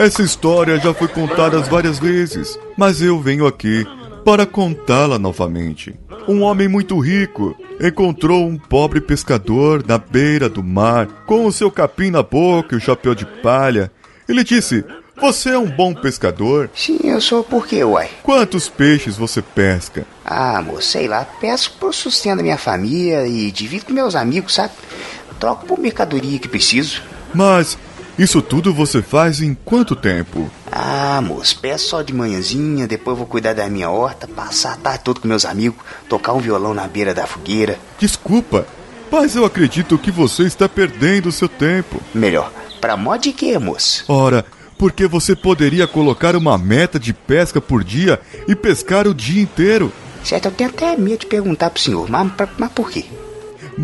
Essa história já foi contada várias vezes, mas eu venho aqui para contá-la novamente. Um homem muito rico encontrou um pobre pescador na beira do mar, com o seu capim na boca e o chapéu de palha. Ele disse: Você é um bom pescador? Sim, eu sou por quê, uai? Quantos peixes você pesca? Ah, moço, sei lá, pesco pro sustento da minha família e divido com meus amigos, sabe? Troco por mercadoria que preciso. Mas isso tudo você faz em quanto tempo? Ah, moço, peço só de manhãzinha, depois vou cuidar da minha horta, passar a tarde todo com meus amigos, tocar um violão na beira da fogueira. Desculpa, mas eu acredito que você está perdendo seu tempo. Melhor, pra mó de quê, moço? Ora, porque você poderia colocar uma meta de pesca por dia e pescar o dia inteiro. Certo, eu tenho até medo de perguntar pro senhor, mas, mas por quê?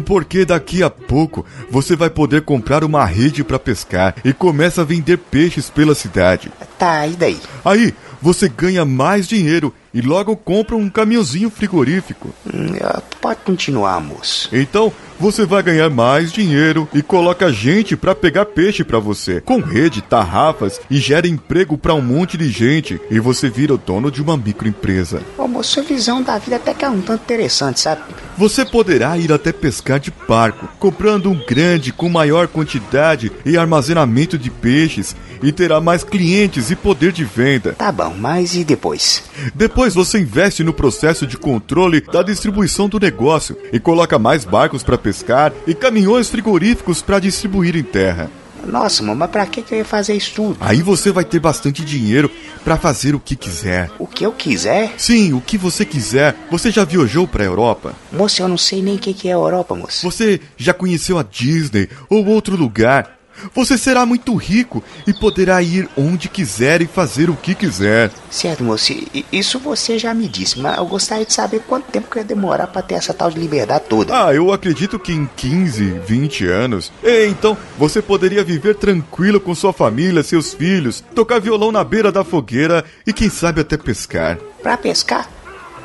Porque daqui a pouco você vai poder comprar uma rede para pescar e começa a vender peixes pela cidade. Tá, e daí? Aí você ganha mais dinheiro e logo compra um caminhãozinho frigorífico. Hum, pode continuar, moço. Então você vai ganhar mais dinheiro e coloca gente para pegar peixe para você, com rede, tarrafas e gera emprego para um monte de gente e você vira o dono de uma microempresa. Ô, moço, sua visão da vida até que é um tanto interessante, sabe? Você poderá ir até pescar de barco, comprando um grande com maior quantidade e armazenamento de peixes e terá mais clientes e poder de venda. Tá bom, mas e depois? Depois você investe no processo de controle da distribuição do negócio e coloca mais barcos para pescar e caminhões frigoríficos para distribuir em terra. Nossa, mano, mas pra que, que eu ia fazer isso tudo? Aí você vai ter bastante dinheiro para fazer o que quiser. O que eu quiser? Sim, o que você quiser. Você já viajou pra Europa? Moço, eu não sei nem o que, que é Europa, moço. Você já conheceu a Disney ou outro lugar? Você será muito rico e poderá ir onde quiser e fazer o que quiser. Certo, moço, isso você já me disse, mas eu gostaria de saber quanto tempo que ia demorar para ter essa tal de liberdade toda. Ah, eu acredito que em 15, 20 anos. Então, você poderia viver tranquilo com sua família, seus filhos, tocar violão na beira da fogueira e quem sabe até pescar. Pra pescar?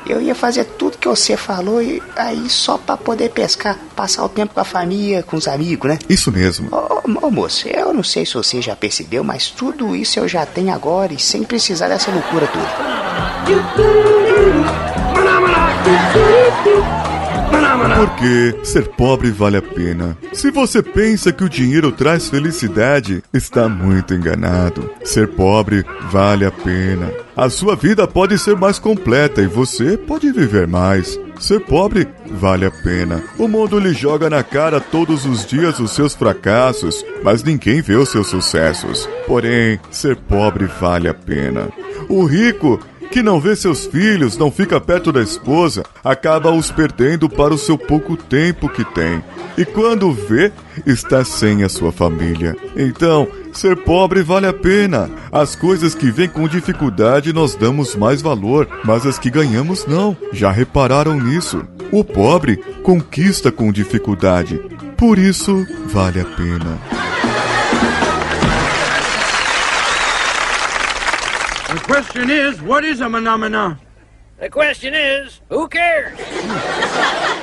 Eu ia fazer tudo que você falou e aí só para poder pescar, passar o tempo com a família, com os amigos, né? Isso mesmo. Ô, ô, moço, eu não sei se você já percebeu, mas tudo isso eu já tenho agora e sem precisar dessa loucura toda. Porque ser pobre vale a pena. Se você pensa que o dinheiro traz felicidade, está muito enganado. Ser pobre vale a pena. A sua vida pode ser mais completa e você pode viver mais. Ser pobre vale a pena. O mundo lhe joga na cara todos os dias os seus fracassos, mas ninguém vê os seus sucessos. Porém, ser pobre vale a pena. O rico que não vê seus filhos, não fica perto da esposa, acaba os perdendo para o seu pouco tempo que tem. E quando vê, está sem a sua família. Então, ser pobre vale a pena. As coisas que vêm com dificuldade nós damos mais valor, mas as que ganhamos não. Já repararam nisso? O pobre conquista com dificuldade. Por isso, vale a pena. Question is, what is a phenomena? The question is, who cares?